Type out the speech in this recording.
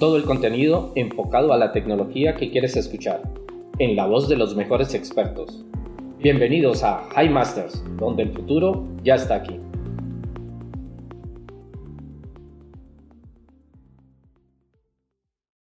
Todo el contenido enfocado a la tecnología que quieres escuchar, en la voz de los mejores expertos. Bienvenidos a High Masters, donde el futuro ya está aquí.